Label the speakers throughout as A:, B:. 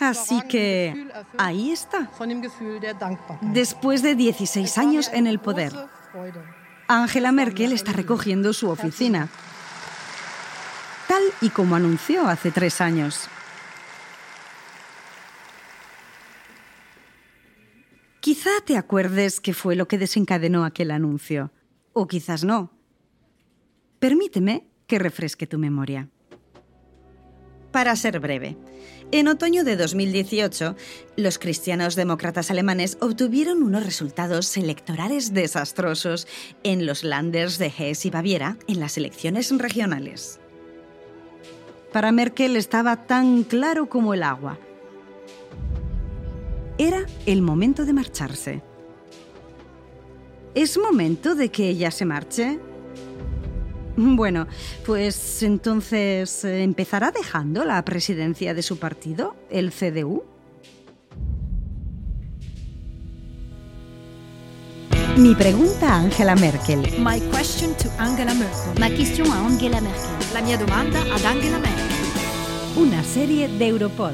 A: Así que ahí está. Después de 16
B: Es war mir
A: años en el poder. Angela Merkel está recogiendo su oficina, tal y como anunció hace tres años. Quizá te acuerdes qué fue lo que desencadenó aquel anuncio, o quizás no. Permíteme que refresque tu memoria. Para ser breve, en otoño de 2018, los cristianos demócratas alemanes obtuvieron unos resultados electorales desastrosos en los Landers de Hesse y Baviera en las elecciones regionales. Para Merkel estaba tan claro como el agua. Era el momento de marcharse. ¿Es momento de que ella se marche? Bueno, pues entonces eh, empezará dejando la presidencia de su partido, el CDU. Mi pregunta a Angela Merkel.
C: My question to Angela Merkel.
D: Ma question a Angela Merkel.
C: La mia domanda ad Angela Merkel.
A: Una serie de Europod.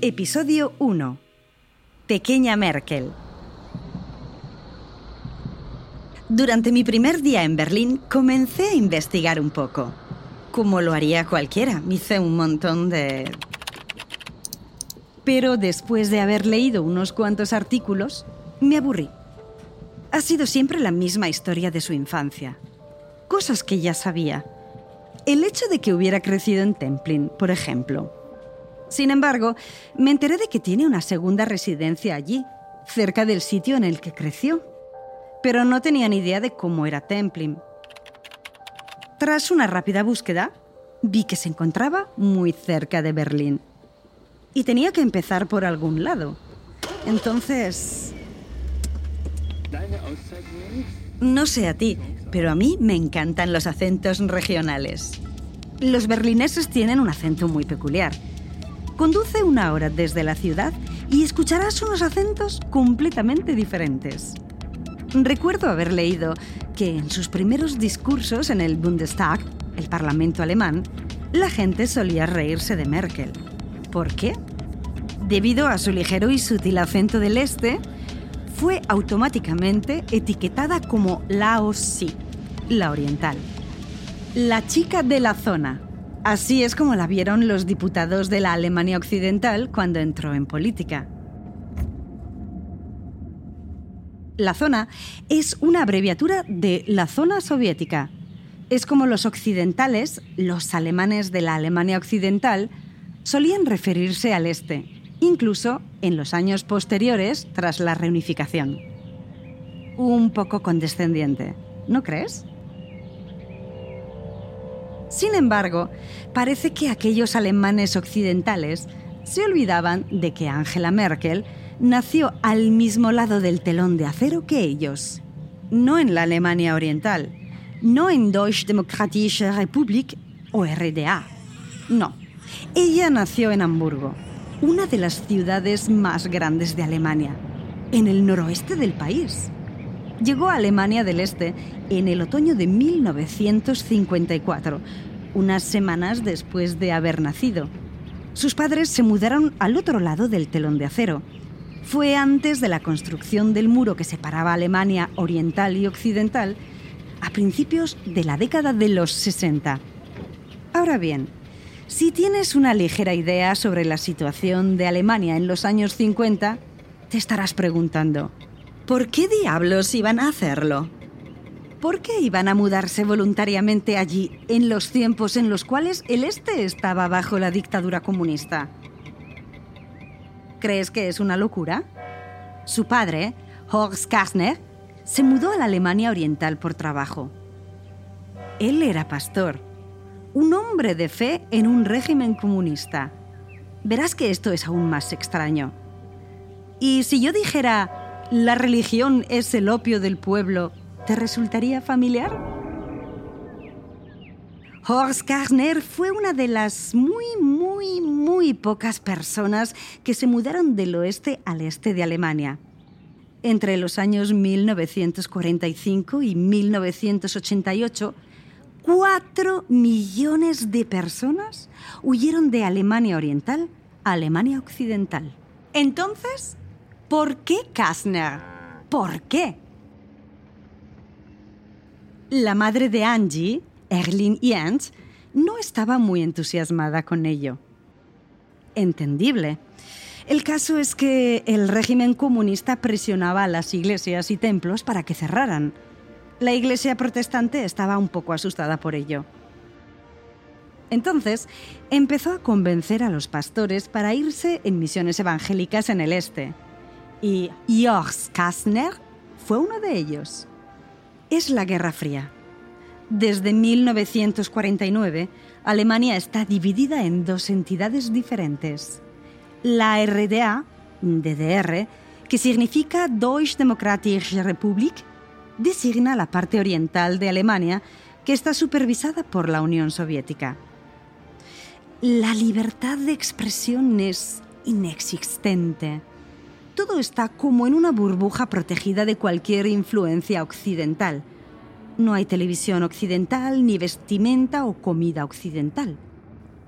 A: Episodio 1. Pequeña Merkel. Durante mi primer día en Berlín comencé a investigar un poco. Como lo haría cualquiera, hice un montón de... Pero después de haber leído unos cuantos artículos, me aburrí. Ha sido siempre la misma historia de su infancia. Cosas que ya sabía. El hecho de que hubiera crecido en Templin, por ejemplo. Sin embargo, me enteré de que tiene una segunda residencia allí, cerca del sitio en el que creció. Pero no tenía ni idea de cómo era Templin. Tras una rápida búsqueda, vi que se encontraba muy cerca de Berlín. Y tenía que empezar por algún lado. Entonces... No sé a ti, pero a mí me encantan los acentos regionales. Los berlineses tienen un acento muy peculiar. Conduce una hora desde la ciudad y escucharás unos acentos completamente diferentes. Recuerdo haber leído que en sus primeros discursos en el Bundestag, el Parlamento alemán, la gente solía reírse de Merkel. ¿Por qué? Debido a su ligero y sutil acento del este, fue automáticamente etiquetada como la OSI, la oriental. La chica de la zona. Así es como la vieron los diputados de la Alemania Occidental cuando entró en política. La zona es una abreviatura de la zona soviética. Es como los occidentales, los alemanes de la Alemania Occidental, solían referirse al este, incluso en los años posteriores tras la reunificación. Un poco condescendiente, ¿no crees? Sin embargo, parece que aquellos alemanes occidentales se olvidaban de que Angela Merkel nació al mismo lado del telón de acero que ellos. No en la Alemania Oriental, no en Deutsche Demokratische Republik o RDA. No, ella nació en Hamburgo, una de las ciudades más grandes de Alemania, en el noroeste del país. Llegó a Alemania del Este en el otoño de 1954, unas semanas después de haber nacido. Sus padres se mudaron al otro lado del telón de acero. Fue antes de la construcción del muro que separaba Alemania oriental y occidental, a principios de la década de los 60. Ahora bien, si tienes una ligera idea sobre la situación de Alemania en los años 50, te estarás preguntando, ¿por qué diablos iban a hacerlo? ¿Por qué iban a mudarse voluntariamente allí en los tiempos en los cuales el Este estaba bajo la dictadura comunista? ¿Crees que es una locura? Su padre, Horst Kastner, se mudó a la Alemania Oriental por trabajo. Él era pastor, un hombre de fe en un régimen comunista. Verás que esto es aún más extraño. Y si yo dijera, la religión es el opio del pueblo, ¿Te resultaría familiar? Horst Karner fue una de las muy, muy, pocas personas que se mudaron del oeste al este de Alemania. Entre los años 1945 y 1988, cuatro millones de personas huyeron de Alemania Oriental a Alemania Occidental. Entonces, ¿por qué Kastner? ¿Por qué? La madre de Angie, Erlin Jens, no estaba muy entusiasmada con ello. Entendible. El caso es que el régimen comunista presionaba a las iglesias y templos para que cerraran. La iglesia protestante estaba un poco asustada por ello. Entonces, empezó a convencer a los pastores para irse en misiones evangélicas en el este. Y Joachim Kastner fue uno de ellos es la Guerra Fría. Desde 1949, Alemania está dividida en dos entidades diferentes. La RDA, DDR, que significa Deutsche Demokratische Republik, designa la parte oriental de Alemania, que está supervisada por la Unión Soviética. La libertad de expresión es inexistente todo está como en una burbuja protegida de cualquier influencia occidental. No hay televisión occidental, ni vestimenta o comida occidental.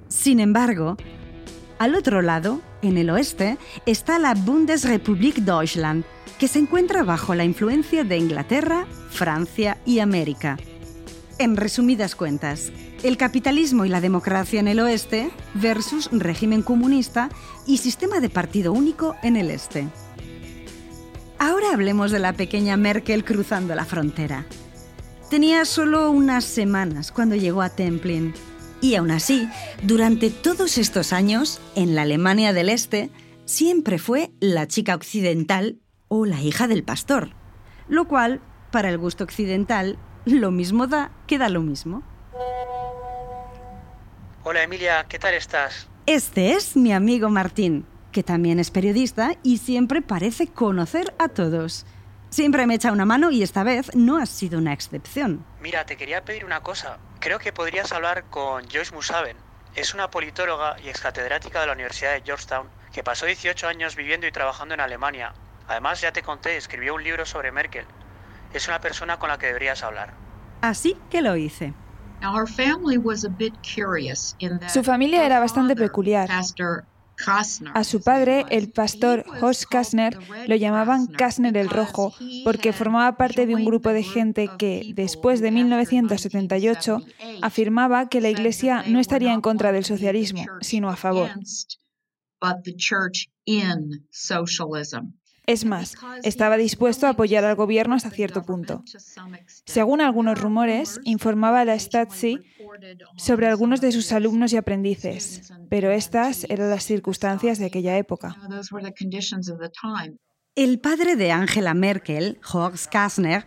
A: Sin embargo, al otro lado, en el oeste, está la Bundesrepublik Deutschland, que se encuentra bajo la influencia de Inglaterra, Francia y América. En resumidas cuentas, el capitalismo y la democracia en el oeste versus régimen comunista y sistema de partido único en el este. Ahora hablemos de la pequeña Merkel cruzando la frontera. Tenía solo unas semanas cuando llegó a Templin. Y aún así, durante todos estos años, en la Alemania del Este, siempre fue la chica occidental o la hija del pastor. Lo cual, para el gusto occidental, lo mismo da que da lo mismo.
E: Hola Emilia, ¿qué tal estás?
A: Este es mi amigo Martín que también es periodista y siempre parece conocer a todos. Siempre me echa una mano y esta vez no ha sido una excepción.
E: Mira, te quería pedir una cosa. Creo que podrías hablar con Joyce Musaben. Es una politóloga y excatedrática de la Universidad de Georgetown que pasó 18 años viviendo y trabajando en Alemania. Además, ya te conté, escribió un libro sobre Merkel. Es una persona con la que deberías hablar.
A: Así que lo hice.
F: Su familia era bastante peculiar. A su padre, el pastor Horst Kastner, lo llamaban Kastner el Rojo porque formaba parte de un grupo de gente que, después de 1978, afirmaba que la Iglesia no estaría en contra del socialismo, sino a favor. Es más, estaba dispuesto a apoyar al gobierno hasta cierto punto. Según algunos rumores, informaba a la Stasi sobre algunos de sus alumnos y aprendices, pero estas eran las circunstancias de aquella época.
A: El padre de Angela Merkel, Horst Kastner,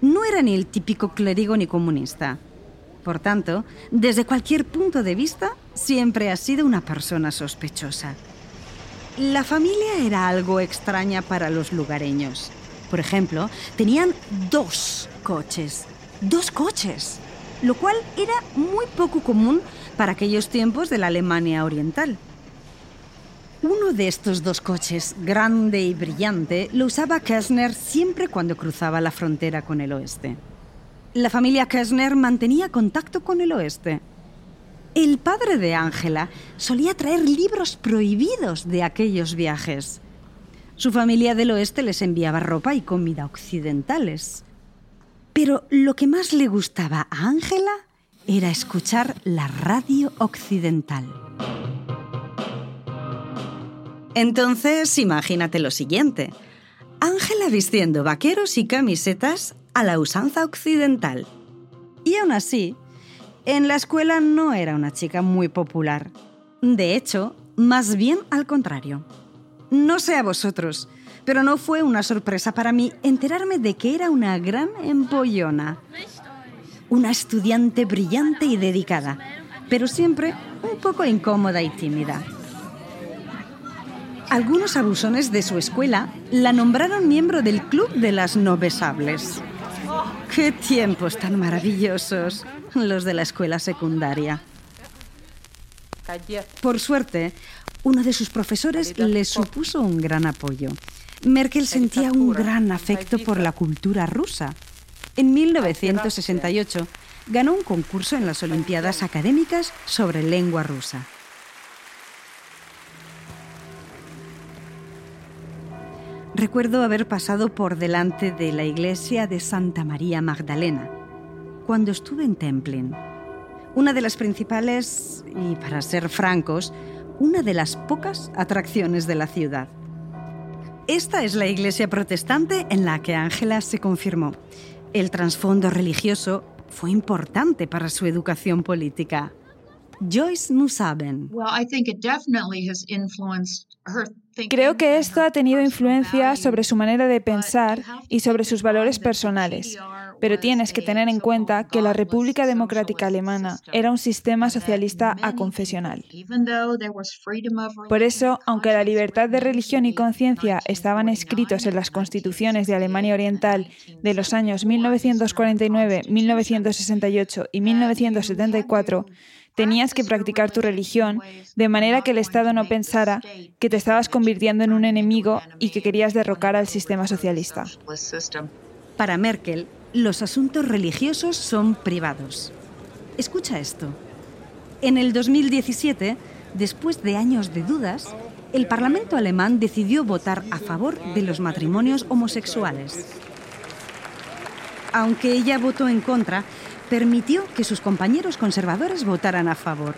A: no era ni el típico clérigo ni comunista. Por tanto, desde cualquier punto de vista, siempre ha sido una persona sospechosa. La familia era algo extraña para los lugareños. Por ejemplo, tenían dos coches. Dos coches. Lo cual era muy poco común para aquellos tiempos de la Alemania Oriental. Uno de estos dos coches, grande y brillante, lo usaba Kessner siempre cuando cruzaba la frontera con el oeste. La familia Kessner mantenía contacto con el oeste. El padre de Ángela solía traer libros prohibidos de aquellos viajes. Su familia del oeste les enviaba ropa y comida occidentales. Pero lo que más le gustaba a Ángela era escuchar la radio occidental. Entonces, imagínate lo siguiente. Ángela vistiendo vaqueros y camisetas a la usanza occidental. Y aún así, en la escuela no era una chica muy popular. De hecho, más bien al contrario. No sé a vosotros, pero no fue una sorpresa para mí enterarme de que era una gran empollona. Una estudiante brillante y dedicada, pero siempre un poco incómoda y tímida. Algunos abusones de su escuela la nombraron miembro del Club de las No Besables. ¡Qué tiempos tan maravillosos! Los de la escuela secundaria. Por suerte, uno de sus profesores le supuso un gran apoyo. Merkel sentía un gran afecto por la cultura rusa. En 1968 ganó un concurso en las Olimpiadas Académicas sobre lengua rusa. Recuerdo haber pasado por delante de la iglesia de Santa María Magdalena cuando estuve en Templin, una de las principales y, para ser francos, una de las pocas atracciones de la ciudad. Esta es la iglesia protestante en la que Ángela se confirmó. El trasfondo religioso fue importante para su educación política. Joyce Nusaben.
F: Creo que esto ha tenido influencia sobre su manera de pensar y sobre sus valores personales, pero tienes que tener en cuenta que la República Democrática Alemana era un sistema socialista aconfesional. Por eso, aunque la libertad de religión y conciencia estaban escritos en las constituciones de Alemania Oriental de los años 1949, 1968 y 1974, tenías que practicar tu religión de manera que el Estado no pensara que te estabas convirtiendo en un enemigo y que querías derrocar al sistema socialista.
A: Para Merkel, los asuntos religiosos son privados. Escucha esto. En el 2017, después de años de dudas, el Parlamento alemán decidió votar a favor de los matrimonios homosexuales. Aunque ella votó en contra, permitió que sus compañeros conservadores votaran a favor.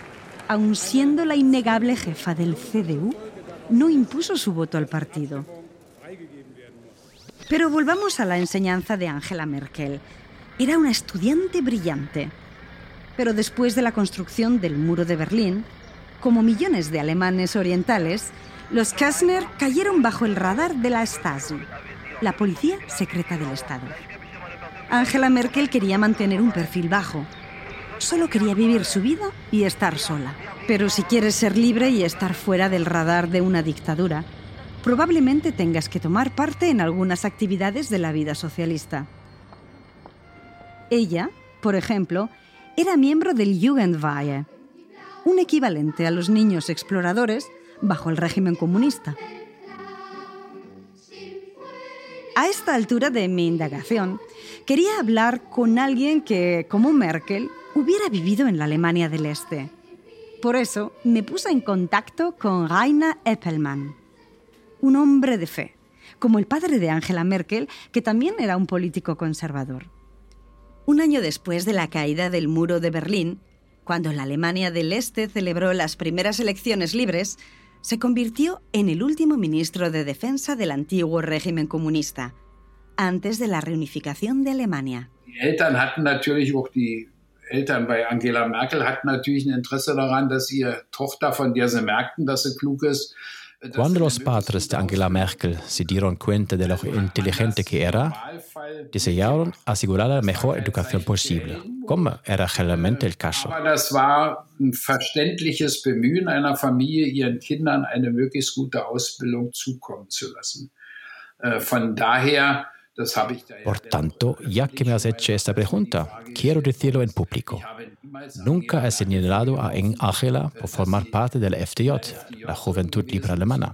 A: Aun siendo la innegable jefa del CDU, no impuso su voto al partido. Pero volvamos a la enseñanza de Angela Merkel. Era una estudiante brillante. Pero después de la construcción del muro de Berlín, como millones de alemanes orientales, los Kastner cayeron bajo el radar de la Stasi, la policía secreta del Estado. Angela Merkel quería mantener un perfil bajo. Solo quería vivir su vida y estar sola. Pero si quieres ser libre y estar fuera del radar de una dictadura, probablemente tengas que tomar parte en algunas actividades de la vida socialista. Ella, por ejemplo, era miembro del Jugendweihe, un equivalente a los niños exploradores bajo el régimen comunista. A esta altura de mi indagación, Quería hablar con alguien que, como Merkel, hubiera vivido en la Alemania del Este. Por eso me puse en contacto con Rainer Eppelmann, un hombre de fe, como el padre de Angela Merkel, que también era un político conservador. Un año después de la caída del muro de Berlín, cuando la Alemania del Este celebró las primeras elecciones libres, se convirtió en el último ministro de defensa del antiguo régimen comunista, antes de la reunificación de Alemania.
G: Eltern bei Angela Merkel hatten natürlich ein Interesse daran, dass ihre Tochter, von der sie merkten, dass sie klug ist,
H: Quando los padres de Angela Merkel se dieron cuenta de lo inteligente que era, desearon asegurar la mejor educación posible, como era generalmente el caso.
G: Das war ein verständliches Bemühen einer Familie, ihren Kindern eine möglichst gute Ausbildung zukommen zu lassen. Äh, von daher
H: Por tanto, ya que me has hecho esta pregunta, quiero decirlo en público. Nunca he señalado a Angela por formar parte de la FDJ, la Juventud Libre Alemana,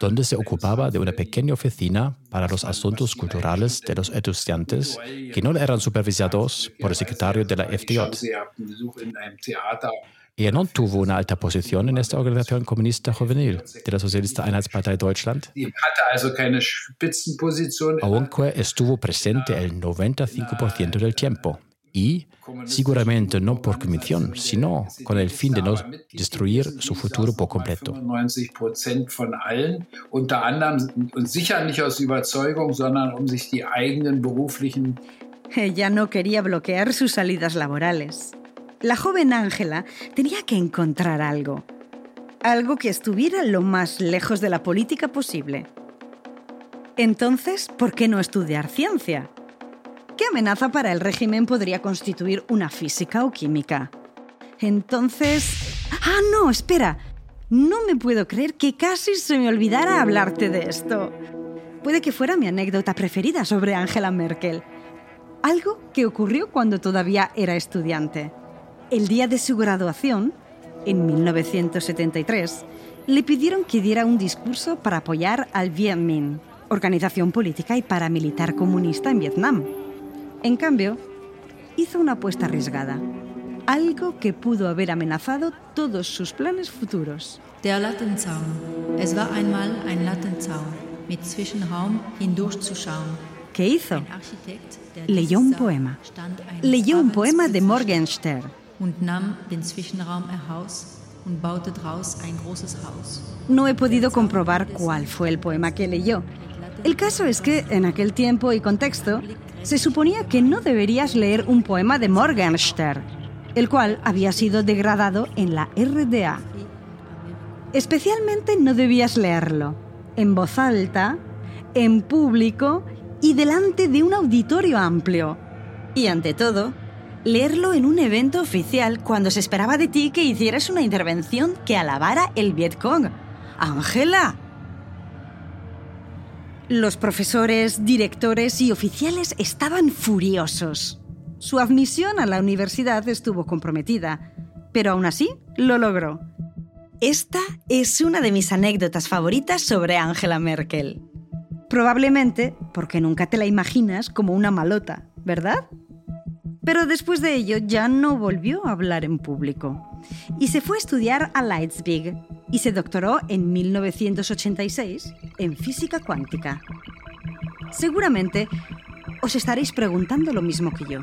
H: donde se ocupaba de una pequeña oficina para los asuntos culturales de los estudiantes que no eran supervisados por el secretario de la FDJ. Ella no tuvo una alta posición en esta organización comunista juvenil de la Socialista Einheitspartei Deutschland, aunque estuvo presente el 95% del tiempo y seguramente no por convicción, sino con el fin de no destruir su futuro por completo.
G: unter anderem und sicher nicht aus Überzeugung, sondern um sich die eigenen beruflichen
A: Ella no quería bloquear sus salidas laborales. La joven Ángela tenía que encontrar algo. Algo que estuviera lo más lejos de la política posible. Entonces, ¿por qué no estudiar ciencia? ¿Qué amenaza para el régimen podría constituir una física o química? Entonces... Ah, no, espera. No me puedo creer que casi se me olvidara hablarte de esto. Puede que fuera mi anécdota preferida sobre Angela Merkel. Algo que ocurrió cuando todavía era estudiante. El día de su graduación, en 1973, le pidieron que diera un discurso para apoyar al Viet Minh, organización política y paramilitar comunista en Vietnam. En cambio, hizo una apuesta arriesgada, algo que pudo haber amenazado todos sus planes futuros.
I: Der Lattenzaun. Es war einmal ein Lattenzaun, mit Zwischenraum hindurchzuschauen.
A: ¿Qué hizo? Leyó un poema. Leyó un poema de Morgenstern
I: Zwischenraum.
A: No he podido comprobar cuál fue el poema que leyó. El caso es que, en aquel tiempo y contexto, se suponía que no deberías leer un poema de Morgenstern, el cual había sido degradado en la RDA. Especialmente no debías leerlo en voz alta, en público y delante de un auditorio amplio. Y ante todo, leerlo en un evento oficial cuando se esperaba de ti que hicieras una intervención que alabara el Vietcong. ¡Ángela! Los profesores, directores y oficiales estaban furiosos. Su admisión a la universidad estuvo comprometida, pero aún así lo logró. Esta es una de mis anécdotas favoritas sobre Angela Merkel. Probablemente porque nunca te la imaginas como una malota, ¿verdad? Pero después de ello ya no volvió a hablar en público y se fue a estudiar a Leipzig y se doctoró en 1986 en física cuántica. Seguramente os estaréis preguntando lo mismo que yo.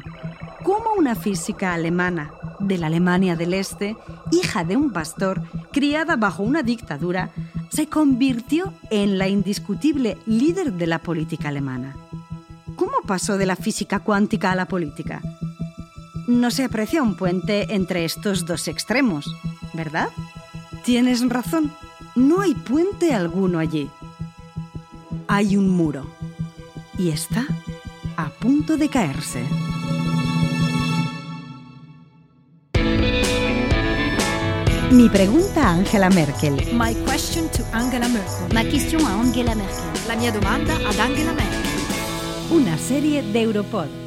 A: ¿Cómo una física alemana de la Alemania del Este, hija de un pastor, criada bajo una dictadura, se convirtió en la indiscutible líder de la política alemana? ¿Cómo pasó de la física cuántica a la política? No se aprecia un puente entre estos dos extremos, ¿verdad? Tienes razón, no hay puente alguno allí. Hay un muro y está a punto de caerse. Mi pregunta a Angela Merkel.
C: My question to Angela Merkel.
D: Ma question a Angela Merkel.
C: La mia domanda ad Angela Merkel.
A: Una serie de Europod.